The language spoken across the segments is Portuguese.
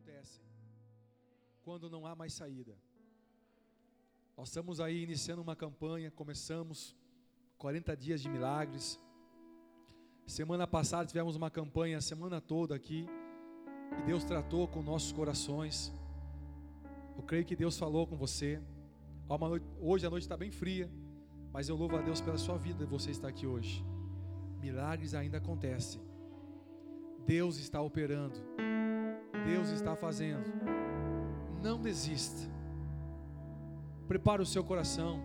acontecem quando não há mais saída. Nós estamos aí iniciando uma campanha, começamos 40 dias de milagres. Semana passada tivemos uma campanha a semana toda aqui e Deus tratou com nossos corações. Eu creio que Deus falou com você. Hoje a noite está bem fria, mas eu louvo a Deus pela sua vida e você está aqui hoje. Milagres ainda acontecem. Deus está operando. Deus está fazendo. Não desista. Prepare o seu coração.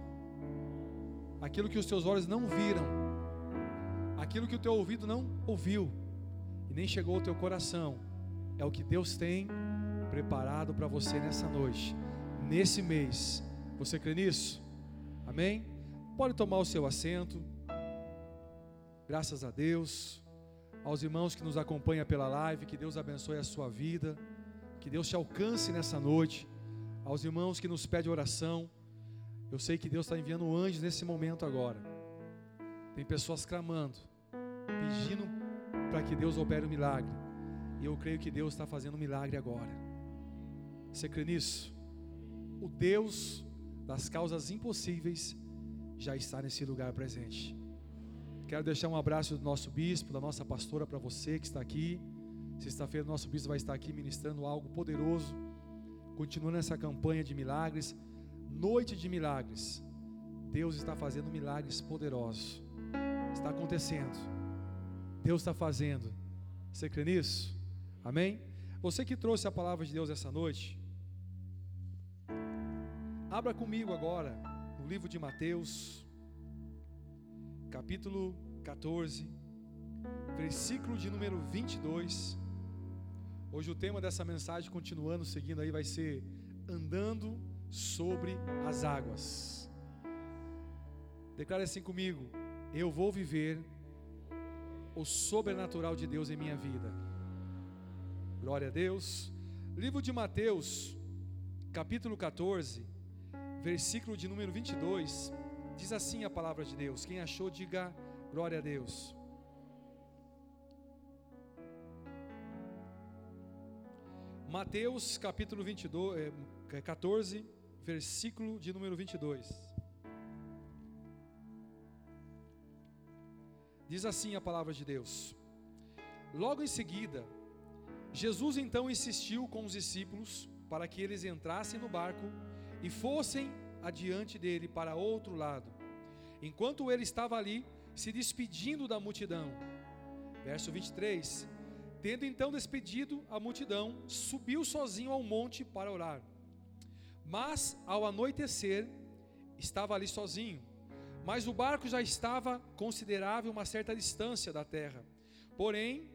Aquilo que os teus olhos não viram, aquilo que o teu ouvido não ouviu e nem chegou ao teu coração, é o que Deus tem preparado para você nessa noite, nesse mês. Você crê nisso? Amém? Pode tomar o seu assento. Graças a Deus. Aos irmãos que nos acompanham pela live, que Deus abençoe a sua vida. Que Deus te alcance nessa noite. Aos irmãos que nos pedem oração. Eu sei que Deus está enviando anjos nesse momento agora. Tem pessoas clamando, pedindo para que Deus opere um milagre. E eu creio que Deus está fazendo um milagre agora. Você crê nisso? O Deus das causas impossíveis já está nesse lugar presente. Quero deixar um abraço do nosso bispo, da nossa pastora para você que está aqui. Sexta-feira, nosso bispo vai estar aqui ministrando algo poderoso. Continuando essa campanha de milagres, noite de milagres. Deus está fazendo milagres poderosos. Está acontecendo. Deus está fazendo. Você crê nisso? Amém? Você que trouxe a palavra de Deus essa noite, abra comigo agora no livro de Mateus, capítulo 14, versículo de número 22. Hoje o tema dessa mensagem, continuando, seguindo aí, vai ser andando sobre as águas. Declare assim comigo: Eu vou viver o sobrenatural de Deus em minha vida. Glória a Deus. Livro de Mateus, capítulo 14, versículo de número 22, diz assim a palavra de Deus. Quem achou, diga glória a Deus. Mateus, capítulo 22, 14, é, versículo de número 22. Diz assim a palavra de Deus. Logo em seguida, Jesus então insistiu com os discípulos para que eles entrassem no barco e fossem adiante dele para outro lado, enquanto ele estava ali se despedindo da multidão. Verso 23: Tendo então despedido a multidão, subiu sozinho ao monte para orar. Mas ao anoitecer, estava ali sozinho. Mas o barco já estava considerável uma certa distância da terra. Porém,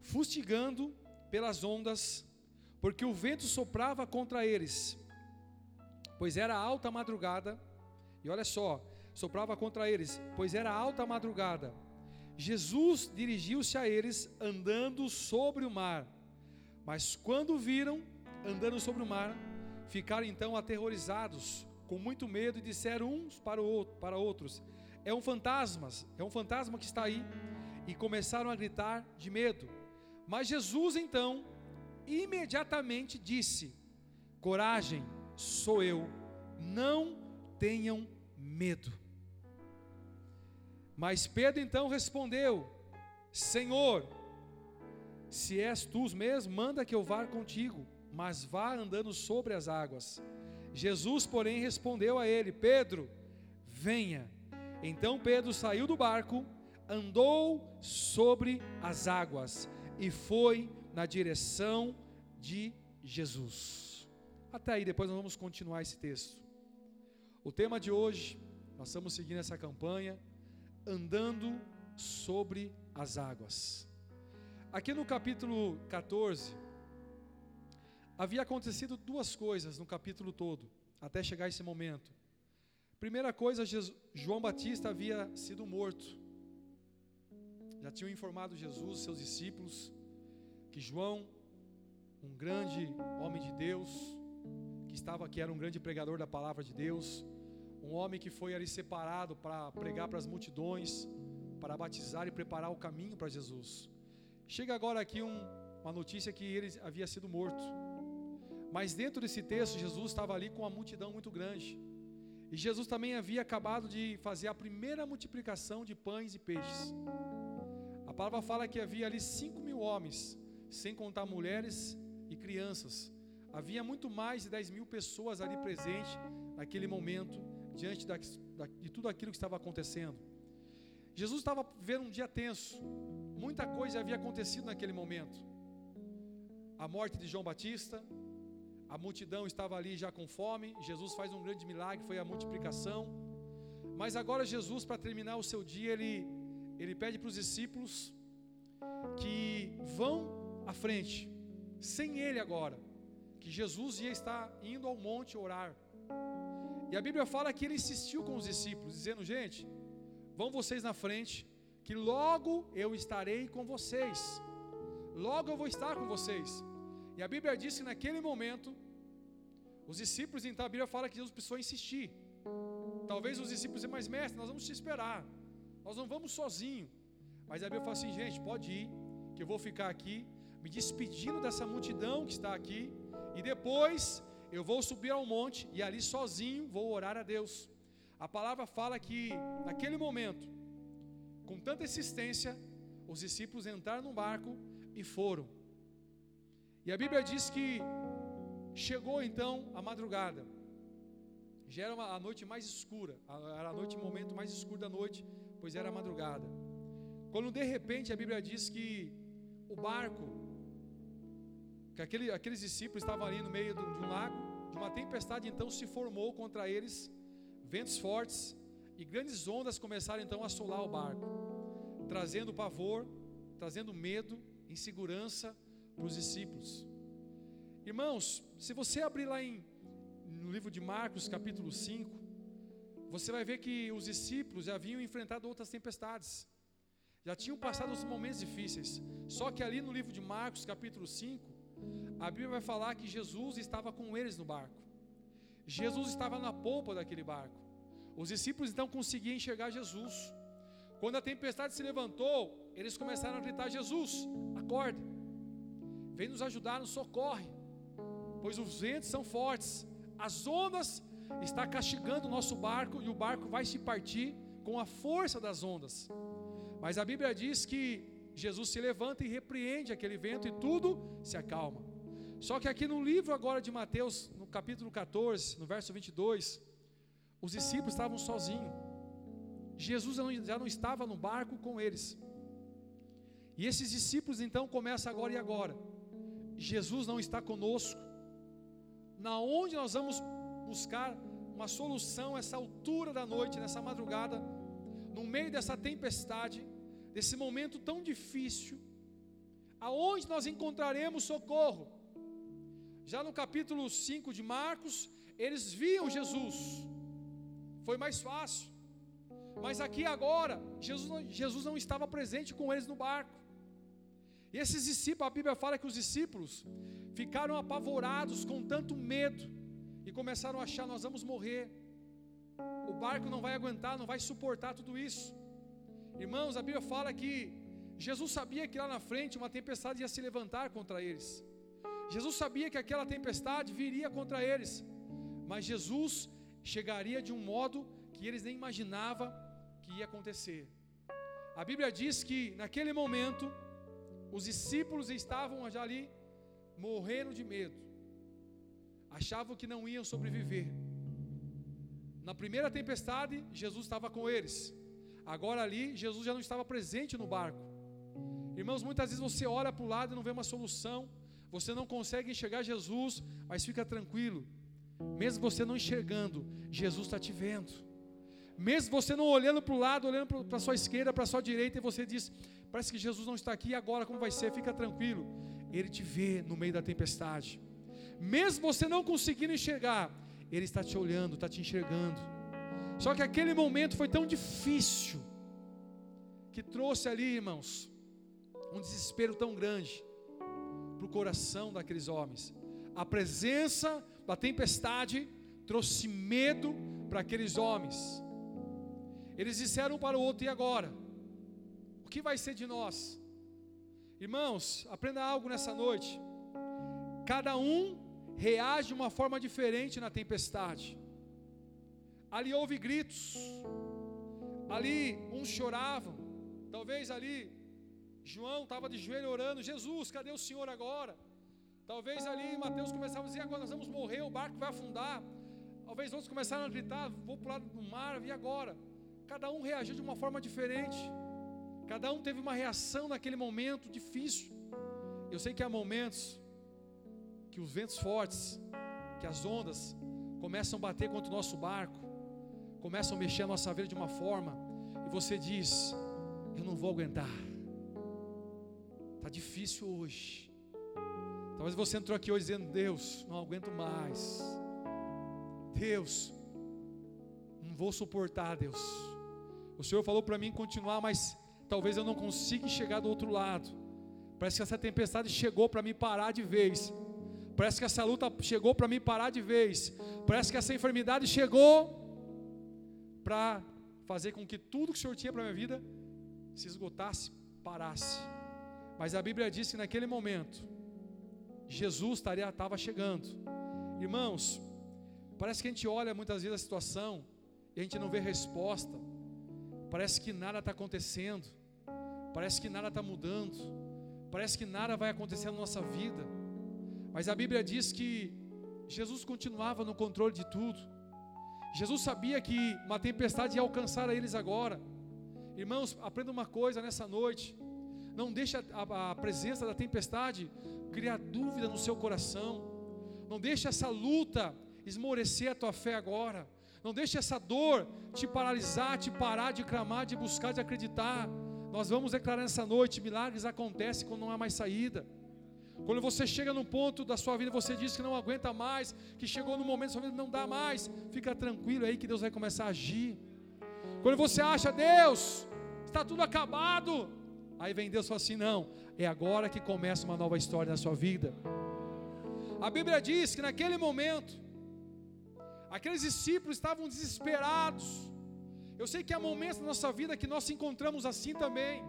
fustigando pelas ondas, porque o vento soprava contra eles, pois era alta madrugada, e olha só, soprava contra eles, pois era alta madrugada. Jesus dirigiu-se a eles andando sobre o mar, mas quando viram andando sobre o mar, ficaram então aterrorizados, com muito medo, e disseram uns para, o outro, para outros: É um fantasma, é um fantasma que está aí. E começaram a gritar de medo. Mas Jesus então imediatamente disse: Coragem, sou eu, não tenham medo. Mas Pedro então respondeu: Senhor, se és tu mesmo, manda que eu vá contigo, mas vá andando sobre as águas. Jesus, porém, respondeu a ele: Pedro, venha. Então Pedro saiu do barco, andou sobre as águas e foi na direção de Jesus. Até aí, depois nós vamos continuar esse texto. O tema de hoje, nós estamos seguindo essa campanha, andando sobre as águas. Aqui no capítulo 14, havia acontecido duas coisas no capítulo todo, até chegar esse momento. Primeira coisa, João Batista havia sido morto já tinham informado Jesus, seus discípulos, que João, um grande homem de Deus, que estava que era um grande pregador da palavra de Deus, um homem que foi ali separado para pregar para as multidões, para batizar e preparar o caminho para Jesus. Chega agora aqui um, uma notícia que ele havia sido morto. Mas dentro desse texto, Jesus estava ali com uma multidão muito grande. E Jesus também havia acabado de fazer a primeira multiplicação de pães e peixes. A palavra fala que havia ali cinco mil homens, sem contar mulheres e crianças. Havia muito mais de 10 mil pessoas ali presentes naquele momento, diante da, da, de tudo aquilo que estava acontecendo. Jesus estava vivendo um dia tenso, muita coisa havia acontecido naquele momento. A morte de João Batista, a multidão estava ali já com fome. Jesus faz um grande milagre, foi a multiplicação. Mas agora Jesus, para terminar o seu dia, ele, ele pede para os discípulos que vão à frente, sem ele agora, que Jesus ia estar indo ao monte orar. E a Bíblia fala que ele insistiu com os discípulos, dizendo: Gente, vão vocês na frente, que logo eu estarei com vocês. Logo eu vou estar com vocês. E a Bíblia diz que naquele momento, os discípulos, então a Bíblia fala que Jesus precisou insistir. Talvez os discípulos dizem, mas mestre, nós vamos te esperar. Nós não vamos sozinho. Mas a Bíblia fala assim, gente, pode ir, que eu vou ficar aqui, me despedindo dessa multidão que está aqui, e depois eu vou subir ao monte e ali sozinho vou orar a Deus. A palavra fala que naquele momento, com tanta insistência, os discípulos entraram no barco e foram. E a Bíblia diz que chegou então a madrugada. Já era uma, a noite mais escura, era a noite, o momento mais escuro da noite, pois era a madrugada. Quando de repente a Bíblia diz que o barco, que aquele, aqueles discípulos estavam ali no meio de um lago, uma tempestade então se formou contra eles, ventos fortes e grandes ondas começaram então a assolar o barco, trazendo pavor, trazendo medo, insegurança para os discípulos. Irmãos, se você abrir lá em, no livro de Marcos, capítulo 5, você vai ver que os discípulos já haviam enfrentado outras tempestades, já tinham passado os momentos difíceis. Só que ali no livro de Marcos, capítulo 5, a Bíblia vai falar que Jesus estava com eles no barco. Jesus estava na polpa daquele barco. Os discípulos então conseguiam enxergar Jesus. Quando a tempestade se levantou, eles começaram a gritar: Jesus, acorda vem nos ajudar, nos socorre, pois os ventos são fortes, as ondas está castigando o nosso barco e o barco vai se partir com a força das ondas. Mas a Bíblia diz que Jesus se levanta e repreende aquele vento e tudo se acalma. Só que aqui no livro agora de Mateus, no capítulo 14, no verso 22, os discípulos estavam sozinhos. Jesus já não estava no barco com eles. E esses discípulos então começam agora e agora Jesus não está conosco, na onde nós vamos buscar uma solução essa altura da noite, nessa madrugada, no meio dessa tempestade, desse momento tão difícil, aonde nós encontraremos socorro? Já no capítulo 5 de Marcos, eles viam Jesus, foi mais fácil, mas aqui agora, Jesus, Jesus não estava presente com eles no barco. E esses discípulos, a Bíblia fala que os discípulos ficaram apavorados com tanto medo e começaram a achar: nós vamos morrer, o barco não vai aguentar, não vai suportar tudo isso. Irmãos, a Bíblia fala que Jesus sabia que lá na frente uma tempestade ia se levantar contra eles. Jesus sabia que aquela tempestade viria contra eles, mas Jesus chegaria de um modo que eles nem imaginavam que ia acontecer. A Bíblia diz que naquele momento os discípulos estavam já ali morrendo de medo. Achavam que não iam sobreviver. Na primeira tempestade, Jesus estava com eles. Agora ali, Jesus já não estava presente no barco. Irmãos, muitas vezes você olha para o lado e não vê uma solução. Você não consegue enxergar Jesus, mas fica tranquilo. Mesmo você não enxergando, Jesus está te vendo. Mesmo você não olhando para o lado, olhando para a sua esquerda, para a sua direita, e você diz: Parece que Jesus não está aqui agora, como vai ser? Fica tranquilo. Ele te vê no meio da tempestade. Mesmo você não conseguindo enxergar, Ele está te olhando, está te enxergando. Só que aquele momento foi tão difícil, que trouxe ali, irmãos, um desespero tão grande para o coração daqueles homens. A presença da tempestade trouxe medo para aqueles homens. Eles disseram para o outro: e agora? O que vai ser de nós? Irmãos, aprenda algo nessa noite. Cada um reage de uma forma diferente na tempestade. Ali houve gritos, ali uns choravam, talvez ali João estava de joelho orando: Jesus, cadê o Senhor agora? Talvez ali Mateus começava a dizer: agora nós vamos morrer, o barco vai afundar. Talvez outros começaram a gritar: vou para o lado do mar, e agora? Cada um reagiu de uma forma diferente. Cada um teve uma reação naquele momento difícil. Eu sei que há momentos que os ventos fortes, que as ondas começam a bater contra o nosso barco, começam a mexer a nossa vida de uma forma, e você diz: Eu não vou aguentar. Está difícil hoje. Talvez você entrou aqui hoje dizendo: Deus, não aguento mais. Deus, não vou suportar, Deus. O Senhor falou para mim continuar, mas talvez eu não consiga chegar do outro lado. Parece que essa tempestade chegou para me parar de vez. Parece que essa luta chegou para me parar de vez. Parece que essa enfermidade chegou para fazer com que tudo que o Senhor tinha para minha vida se esgotasse, parasse. Mas a Bíblia diz que naquele momento, Jesus estava chegando. Irmãos, parece que a gente olha muitas vezes a situação e a gente não vê resposta. Parece que nada está acontecendo. Parece que nada está mudando. Parece que nada vai acontecer na nossa vida. Mas a Bíblia diz que Jesus continuava no controle de tudo. Jesus sabia que uma tempestade ia alcançar a eles agora. Irmãos, aprenda uma coisa nessa noite. Não deixe a, a presença da tempestade criar dúvida no seu coração. Não deixe essa luta esmorecer a tua fé agora. Não deixe essa dor te paralisar, te parar de clamar, de buscar, de acreditar. Nós vamos declarar nessa noite: milagres acontecem quando não há mais saída. Quando você chega num ponto da sua vida, você diz que não aguenta mais, que chegou no momento da sua vida não dá mais, fica tranquilo aí que Deus vai começar a agir. Quando você acha, Deus, está tudo acabado, Aí vem Deus e fala assim: não, é agora que começa uma nova história na sua vida. A Bíblia diz que naquele momento, aqueles discípulos estavam desesperados. Eu sei que há momentos na nossa vida que nós se encontramos assim também.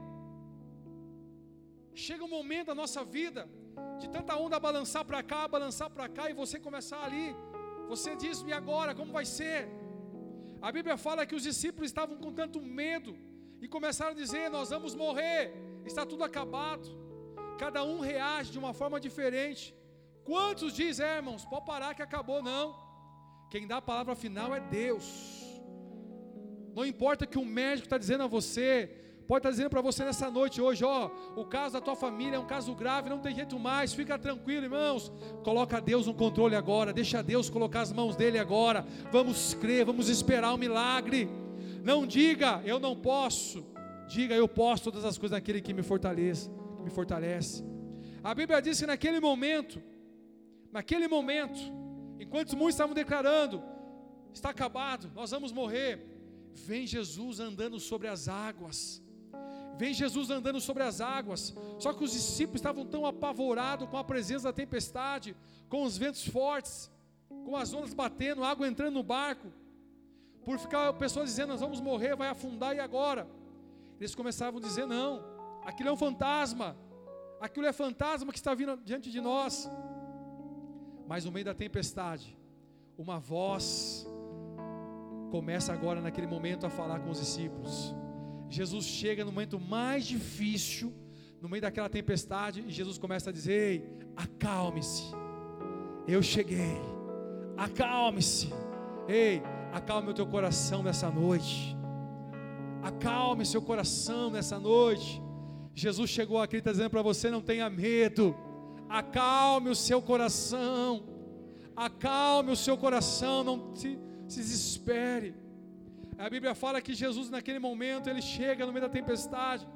Chega um momento da nossa vida de tanta onda balançar para cá, balançar para cá, e você começar ali. Você diz: e agora? Como vai ser? A Bíblia fala que os discípulos estavam com tanto medo e começaram a dizer: Nós vamos morrer, está tudo acabado. Cada um reage de uma forma diferente. Quantos dizem, é, irmãos, pode parar que acabou? Não. Quem dá a palavra final é Deus. Não importa o que o médico está dizendo a você, pode estar dizendo para você nessa noite hoje, ó, o caso da tua família é um caso grave, não tem jeito mais, fica tranquilo, irmãos. Coloca Deus no controle agora, deixa Deus colocar as mãos dele agora. Vamos crer, vamos esperar um milagre. Não diga, eu não posso. Diga, eu posso todas as coisas naquele que me fortalece, que me fortalece. A Bíblia diz que naquele momento, naquele momento, enquanto muitos estavam declarando, está acabado, nós vamos morrer, vem Jesus andando sobre as águas. Vem Jesus andando sobre as águas. Só que os discípulos estavam tão apavorados com a presença da tempestade, com os ventos fortes, com as ondas batendo, água entrando no barco por ficar pessoas dizendo, nós vamos morrer, vai afundar e agora? Eles começavam a dizer, não, aquilo é um fantasma, aquilo é fantasma que está vindo diante de nós. Mas no meio da tempestade, uma voz começa agora naquele momento a falar com os discípulos. Jesus chega no momento mais difícil, no meio daquela tempestade, e Jesus começa a dizer: Ei, acalme-se, eu cheguei, acalme-se, ei, Acalme o teu coração nessa noite. Acalme seu coração nessa noite. Jesus chegou aqui e está dizendo para você: não tenha medo. Acalme o seu coração. Acalme o seu coração. Não se, se desespere. A Bíblia fala que Jesus, naquele momento, ele chega no meio da tempestade.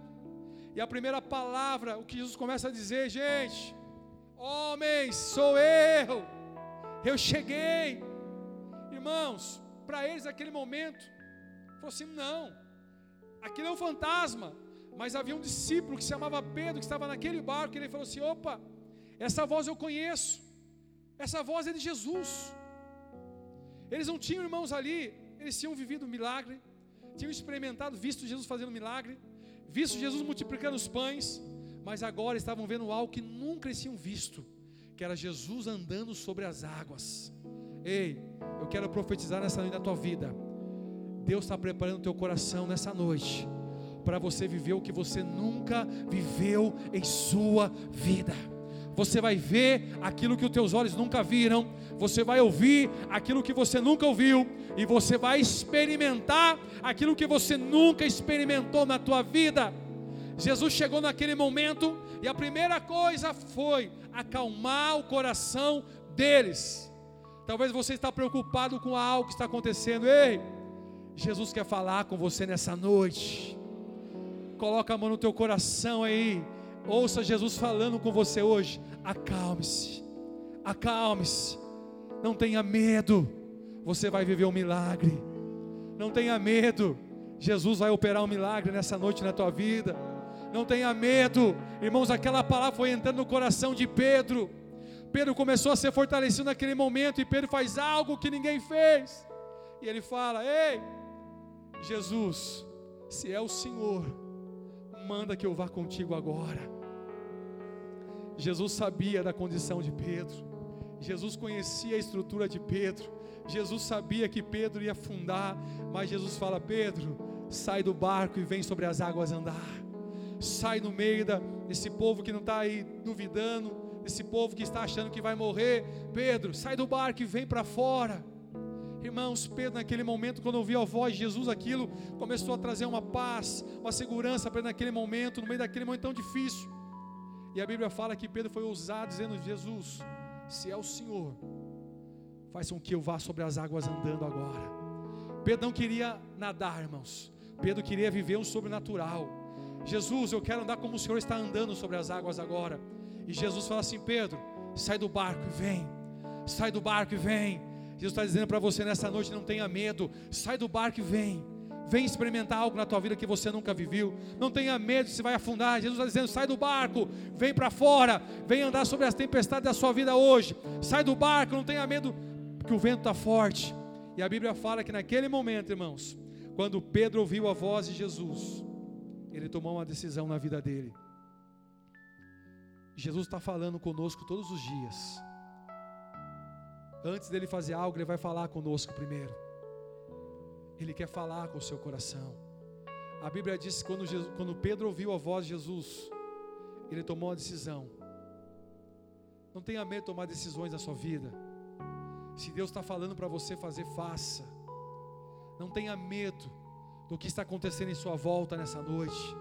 E a primeira palavra, o que Jesus começa a dizer, gente, homens, sou eu, eu cheguei, irmãos, para eles naquele momento. Falou assim: não, aquilo é um fantasma. Mas havia um discípulo que se chamava Pedro, que estava naquele barco, e ele falou assim: opa, essa voz eu conheço, essa voz é de Jesus. Eles não tinham irmãos ali, eles tinham vivido um milagre, tinham experimentado, visto Jesus fazendo milagre, visto Jesus multiplicando os pães, mas agora estavam vendo algo que nunca eles tinham visto que era Jesus andando sobre as águas. Ei, eu quero profetizar nessa noite na tua vida. Deus está preparando o teu coração nessa noite para você viver o que você nunca viveu em sua vida. Você vai ver aquilo que os teus olhos nunca viram, você vai ouvir aquilo que você nunca ouviu e você vai experimentar aquilo que você nunca experimentou na tua vida. Jesus chegou naquele momento e a primeira coisa foi acalmar o coração deles. Talvez você está preocupado com algo que está acontecendo. Ei, Jesus quer falar com você nessa noite. Coloca a mão no teu coração aí. Ouça Jesus falando com você hoje. Acalme-se. Acalme-se. Não tenha medo. Você vai viver um milagre. Não tenha medo. Jesus vai operar um milagre nessa noite na tua vida. Não tenha medo. Irmãos, aquela palavra foi entrando no coração de Pedro. Pedro começou a ser fortalecido naquele momento e Pedro faz algo que ninguém fez. E ele fala: Ei, Jesus, se é o Senhor, manda que eu vá contigo agora. Jesus sabia da condição de Pedro, Jesus conhecia a estrutura de Pedro, Jesus sabia que Pedro ia afundar, mas Jesus fala: Pedro, sai do barco e vem sobre as águas andar. Sai no meio da, desse povo que não está aí duvidando, desse povo que está achando que vai morrer. Pedro, sai do barco e vem para fora. Irmãos, Pedro, naquele momento, quando ouviu a voz de Jesus, aquilo começou a trazer uma paz, uma segurança para ele naquele momento, no meio daquele momento tão difícil. E a Bíblia fala que Pedro foi ousado, dizendo: Jesus, se é o Senhor, faz com que eu vá sobre as águas andando agora. Pedro não queria nadar, irmãos. Pedro queria viver um sobrenatural. Jesus, eu quero andar como o Senhor está andando sobre as águas agora. E Jesus fala assim: Pedro, sai do barco e vem. Sai do barco e vem. Jesus está dizendo para você nessa noite: não tenha medo, sai do barco e vem. Vem experimentar algo na tua vida que você nunca viveu. Não tenha medo, você vai afundar. Jesus está dizendo: sai do barco, vem para fora, vem andar sobre as tempestades da sua vida hoje. Sai do barco, não tenha medo, que o vento está forte. E a Bíblia fala que naquele momento, irmãos, quando Pedro ouviu a voz de Jesus, ele tomou uma decisão na vida dele. Jesus está falando conosco todos os dias. Antes dele fazer algo, ele vai falar conosco primeiro. Ele quer falar com o seu coração. A Bíblia diz que quando, Jesus, quando Pedro ouviu a voz de Jesus, ele tomou uma decisão. Não tenha medo de tomar decisões na sua vida. Se Deus está falando para você fazer, faça. Não tenha medo do que está acontecendo em sua volta nessa noite.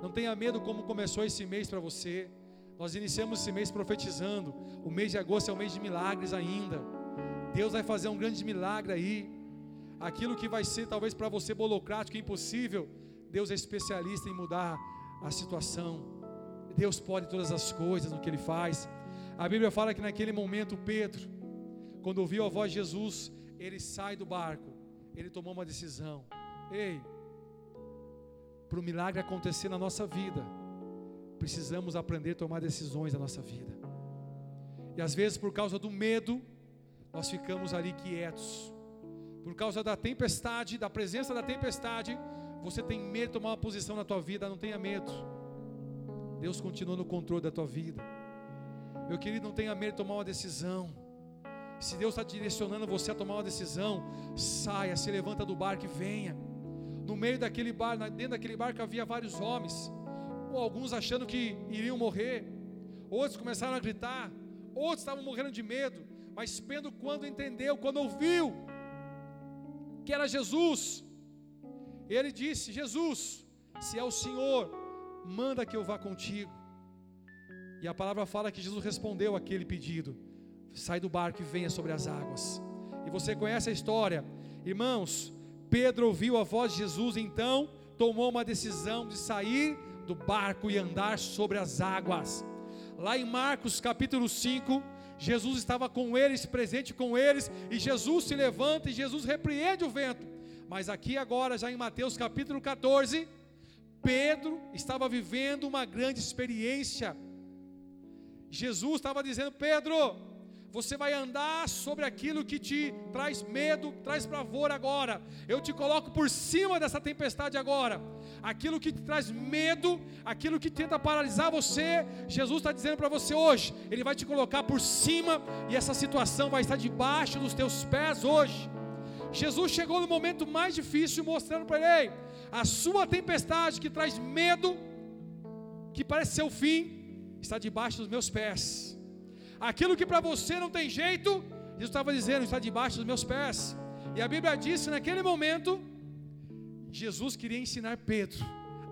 Não tenha medo como começou esse mês para você. Nós iniciamos esse mês profetizando. O mês de agosto é o mês de milagres ainda. Deus vai fazer um grande milagre aí. Aquilo que vai ser talvez para você burocrático, impossível, Deus é especialista em mudar a situação. Deus pode todas as coisas no que Ele faz. A Bíblia fala que naquele momento Pedro, quando ouviu a voz de Jesus, ele sai do barco, ele tomou uma decisão. Ei, para o milagre acontecer na nossa vida, precisamos aprender a tomar decisões na nossa vida. E às vezes, por causa do medo, nós ficamos ali quietos. Por causa da tempestade, da presença da tempestade, você tem medo de tomar uma posição na tua vida, não tenha medo. Deus continua no controle da tua vida. Meu querido, não tenha medo de tomar uma decisão. Se Deus está direcionando você a tomar uma decisão, saia, se levanta do barco e venha. No meio daquele barco, dentro daquele barco havia vários homens alguns achando que iriam morrer, outros começaram a gritar, outros estavam morrendo de medo, mas Pedro, quando entendeu, quando ouviu que era Jesus, ele disse: Jesus, se é o Senhor, manda que eu vá contigo. E a palavra fala que Jesus respondeu aquele pedido: sai do barco e venha sobre as águas. E você conhece a história, irmãos. Pedro ouviu a voz de Jesus, então tomou uma decisão de sair do barco e andar sobre as águas. Lá em Marcos capítulo 5, Jesus estava com eles, presente com eles, e Jesus se levanta e Jesus repreende o vento. Mas aqui agora, já em Mateus capítulo 14, Pedro estava vivendo uma grande experiência. Jesus estava dizendo: Pedro, Você vai andar sobre aquilo que te traz medo, traz pavor agora. Eu te coloco por cima dessa tempestade agora. Aquilo que te traz medo, aquilo que tenta paralisar você, Jesus está dizendo para você hoje. Ele vai te colocar por cima e essa situação vai estar debaixo dos teus pés hoje. Jesus chegou no momento mais difícil, mostrando para ele: a sua tempestade que traz medo, que parece ser o fim, está debaixo dos meus pés. Aquilo que para você não tem jeito, Jesus estava dizendo, está debaixo dos meus pés. E a Bíblia disse naquele momento, Jesus queria ensinar Pedro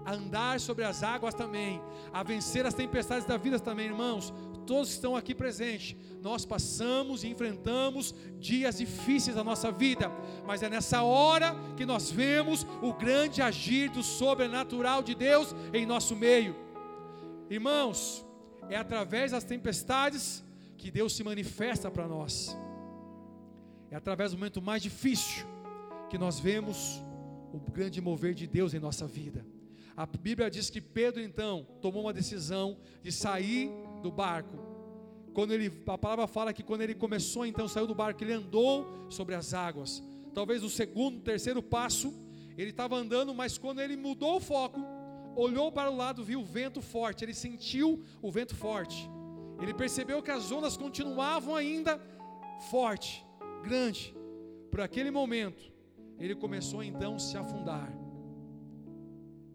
a andar sobre as águas também, a vencer as tempestades da vida também, irmãos. Todos estão aqui presentes, nós passamos e enfrentamos dias difíceis da nossa vida, mas é nessa hora que nós vemos o grande agir do sobrenatural de Deus em nosso meio. Irmãos, é através das tempestades que Deus se manifesta para nós. É através do momento mais difícil que nós vemos o grande mover de Deus em nossa vida. A Bíblia diz que Pedro então tomou uma decisão de sair do barco. Quando ele, a palavra fala que quando ele começou então saiu do barco, ele andou sobre as águas. Talvez o segundo, terceiro passo, ele estava andando, mas quando ele mudou o foco, olhou para o lado, viu o vento forte, ele sentiu o vento forte. Ele percebeu que as ondas continuavam ainda forte, grande. Por aquele momento, ele começou então a se afundar.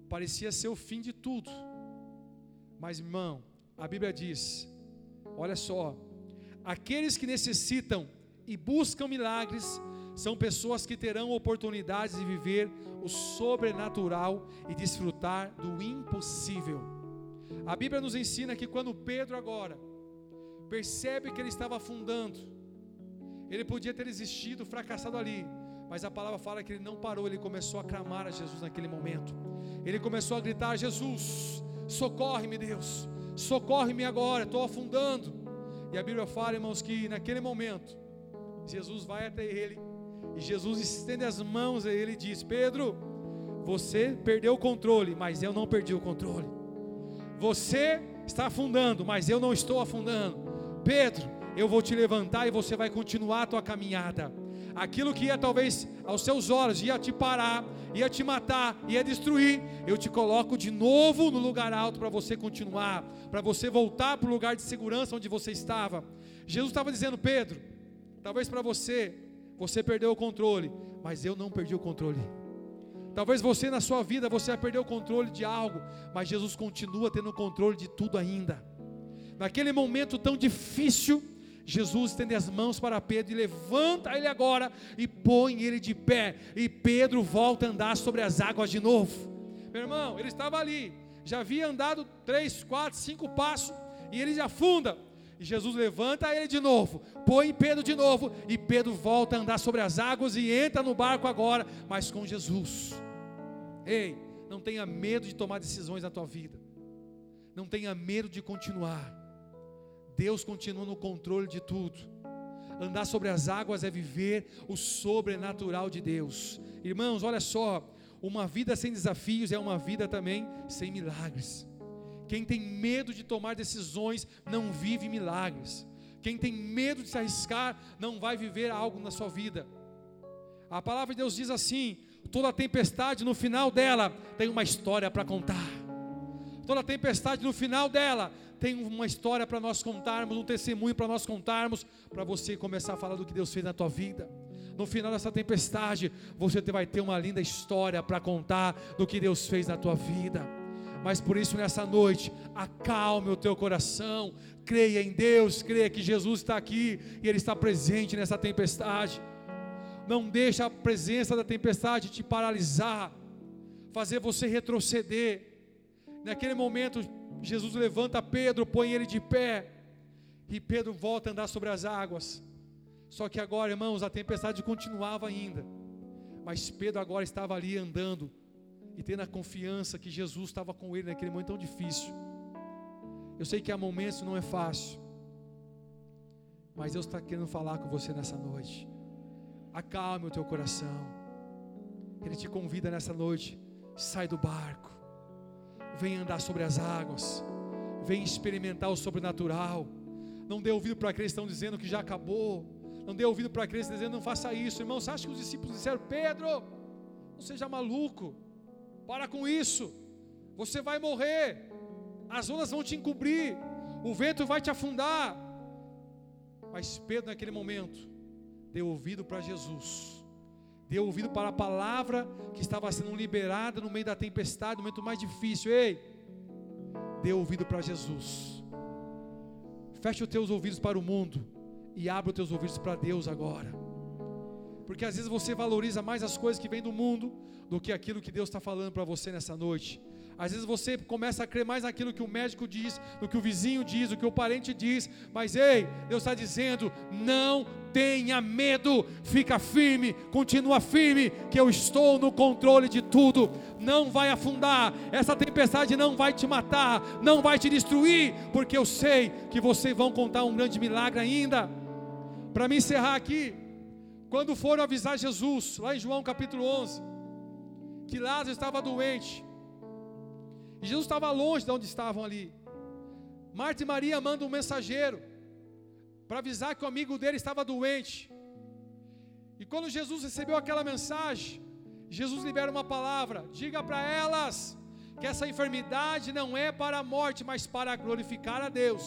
Parecia ser o fim de tudo. Mas, irmão, a Bíblia diz: olha só, aqueles que necessitam e buscam milagres são pessoas que terão oportunidades de viver o sobrenatural e desfrutar do impossível. A Bíblia nos ensina que quando Pedro agora percebe que ele estava afundando. Ele podia ter existido, fracassado ali, mas a palavra fala que ele não parou, ele começou a clamar a Jesus naquele momento. Ele começou a gritar: Jesus, socorre-me, Deus, socorre-me agora, estou afundando. E a Bíblia fala, irmãos, que naquele momento, Jesus vai até ele, e Jesus estende as mãos a ele e diz: Pedro, você perdeu o controle, mas eu não perdi o controle. Você está afundando, mas eu não estou afundando. Pedro, eu vou te levantar e você vai continuar a tua caminhada. Aquilo que ia talvez aos seus olhos ia te parar, ia te matar, ia destruir, eu te coloco de novo no lugar alto para você continuar, para você voltar para o lugar de segurança onde você estava. Jesus estava dizendo, Pedro, talvez para você, você perdeu o controle, mas eu não perdi o controle. Talvez você na sua vida você vai perder o controle de algo, mas Jesus continua tendo o controle de tudo ainda. Naquele momento tão difícil, Jesus estende as mãos para Pedro e levanta ele agora e põe ele de pé. E Pedro volta a andar sobre as águas de novo. Meu irmão, ele estava ali, já havia andado três, quatro, cinco passos e ele já afunda. E Jesus levanta ele de novo, põe Pedro de novo e Pedro volta a andar sobre as águas e entra no barco agora, mas com Jesus. Ei, não tenha medo de tomar decisões na tua vida. Não tenha medo de continuar. Deus continua no controle de tudo. Andar sobre as águas é viver o sobrenatural de Deus. Irmãos, olha só, uma vida sem desafios é uma vida também sem milagres. Quem tem medo de tomar decisões não vive milagres. Quem tem medo de se arriscar não vai viver algo na sua vida. A palavra de Deus diz assim: toda tempestade no final dela tem uma história para contar. Toda tempestade no final dela tem uma história para nós contarmos, um testemunho para nós contarmos, para você começar a falar do que Deus fez na tua vida. No final dessa tempestade, você vai ter uma linda história para contar do que Deus fez na tua vida. Mas por isso, nessa noite, acalme o teu coração, creia em Deus, creia que Jesus está aqui e Ele está presente nessa tempestade. Não deixe a presença da tempestade te paralisar, fazer você retroceder. Naquele momento, Jesus levanta Pedro, põe ele de pé, e Pedro volta a andar sobre as águas. Só que agora, irmãos, a tempestade continuava ainda, mas Pedro agora estava ali andando e tendo a confiança que Jesus estava com ele naquele momento tão difícil. Eu sei que há momentos não é fácil, mas Deus está querendo falar com você nessa noite. Acalme o teu coração. Ele te convida nessa noite. Sai do barco vem andar sobre as águas, vem experimentar o sobrenatural. Não dê ouvido para aqueles que estão dizendo que já acabou. Não dê ouvido para aqueles que estão dizendo não faça isso. Irmão, você acha que os discípulos disseram, Pedro, não seja maluco. Para com isso. Você vai morrer. As ondas vão te encobrir. O vento vai te afundar. Mas Pedro, naquele momento, deu ouvido para Jesus. Deu ouvido para a palavra que estava sendo liberada no meio da tempestade, no momento mais difícil. Ei, dê ouvido para Jesus. Feche os teus ouvidos para o mundo e abra os teus ouvidos para Deus agora. Porque às vezes você valoriza mais as coisas que vêm do mundo do que aquilo que Deus está falando para você nessa noite. Às vezes você começa a crer mais naquilo que o médico diz, do que o vizinho diz, do que o parente diz, mas ei, Deus está dizendo: não tenha medo, fica firme, continua firme, que eu estou no controle de tudo. Não vai afundar, essa tempestade não vai te matar, não vai te destruir, porque eu sei que vocês vão contar um grande milagre ainda. Para me encerrar aqui, quando foram avisar Jesus, lá em João capítulo 11, que Lázaro estava doente, Jesus estava longe de onde estavam ali. Marta e Maria mandam um mensageiro para avisar que o amigo dele estava doente. E quando Jesus recebeu aquela mensagem, Jesus libera uma palavra: diga para elas que essa enfermidade não é para a morte, mas para glorificar a Deus.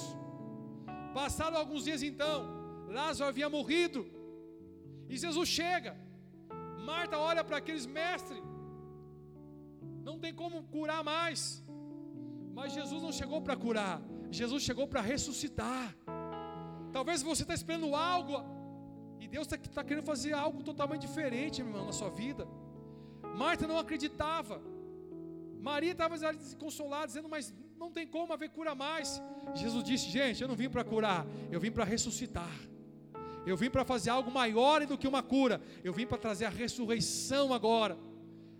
Passaram alguns dias então, Lázaro havia morrido, e Jesus chega. Marta olha para aqueles mestres, não tem como curar mais. Mas Jesus não chegou para curar, Jesus chegou para ressuscitar. Talvez você está esperando algo, e Deus está tá querendo fazer algo totalmente diferente, meu irmão, na sua vida. Marta não acreditava, Maria estava desconsolada, dizendo, mas não tem como haver cura mais. Jesus disse, gente, eu não vim para curar, eu vim para ressuscitar. Eu vim para fazer algo maior do que uma cura. Eu vim para trazer a ressurreição agora.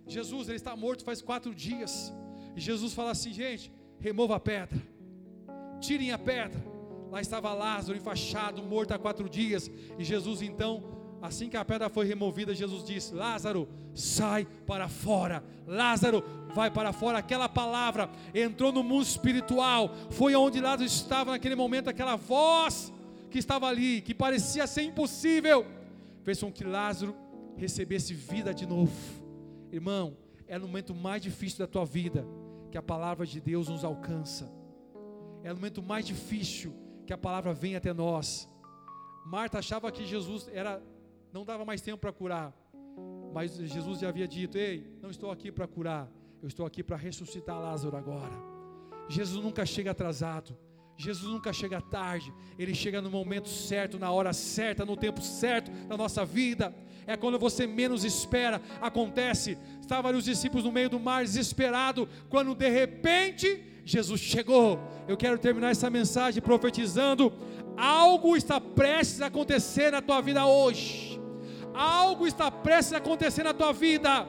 Jesus, ele está morto faz quatro dias. E Jesus fala assim, gente, remova a pedra, tirem a pedra. Lá estava Lázaro enfaixado, morto há quatro dias. E Jesus então, assim que a pedra foi removida, Jesus disse: Lázaro, sai para fora. Lázaro, vai para fora. Aquela palavra entrou no mundo espiritual. Foi onde Lázaro estava naquele momento, aquela voz que estava ali, que parecia ser impossível, fez com que Lázaro recebesse vida de novo. Irmão, é no momento mais difícil da tua vida que a palavra de Deus nos alcança. É no momento mais difícil que a palavra vem até nós. Marta achava que Jesus era não dava mais tempo para curar. Mas Jesus já havia dito: "Ei, não estou aqui para curar, eu estou aqui para ressuscitar Lázaro agora". Jesus nunca chega atrasado. Jesus nunca chega tarde, ele chega no momento certo, na hora certa, no tempo certo da nossa vida. É quando você menos espera, acontece. Estavam os discípulos no meio do mar, desesperado, quando de repente Jesus chegou. Eu quero terminar essa mensagem profetizando: algo está prestes a acontecer na tua vida hoje. Algo está prestes a acontecer na tua vida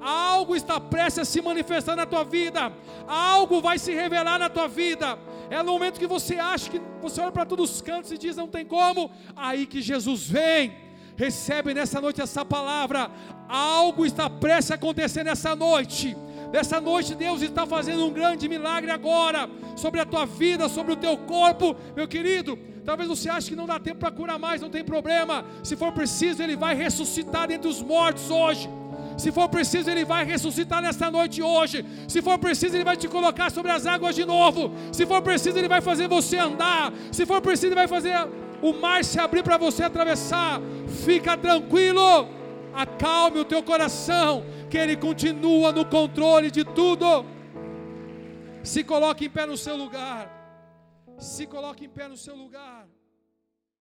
algo está prestes a se manifestar na tua vida, algo vai se revelar na tua vida. É no momento que você acha que você olha para todos os cantos e diz não tem como, aí que Jesus vem. Recebe nessa noite essa palavra. Algo está prestes a acontecer nessa noite. Nessa noite Deus está fazendo um grande milagre agora sobre a tua vida, sobre o teu corpo, meu querido. Talvez você ache que não dá tempo para curar mais, não tem problema. Se for preciso, Ele vai ressuscitar dentre os mortos hoje. Se for preciso, Ele vai ressuscitar nesta noite hoje. Se for preciso, Ele vai te colocar sobre as águas de novo. Se for preciso, Ele vai fazer você andar. Se for preciso, Ele vai fazer o mar se abrir para você atravessar. Fica tranquilo. Acalme o teu coração, que Ele continua no controle de tudo. Se coloque em pé no seu lugar. Se coloque em pé no seu lugar.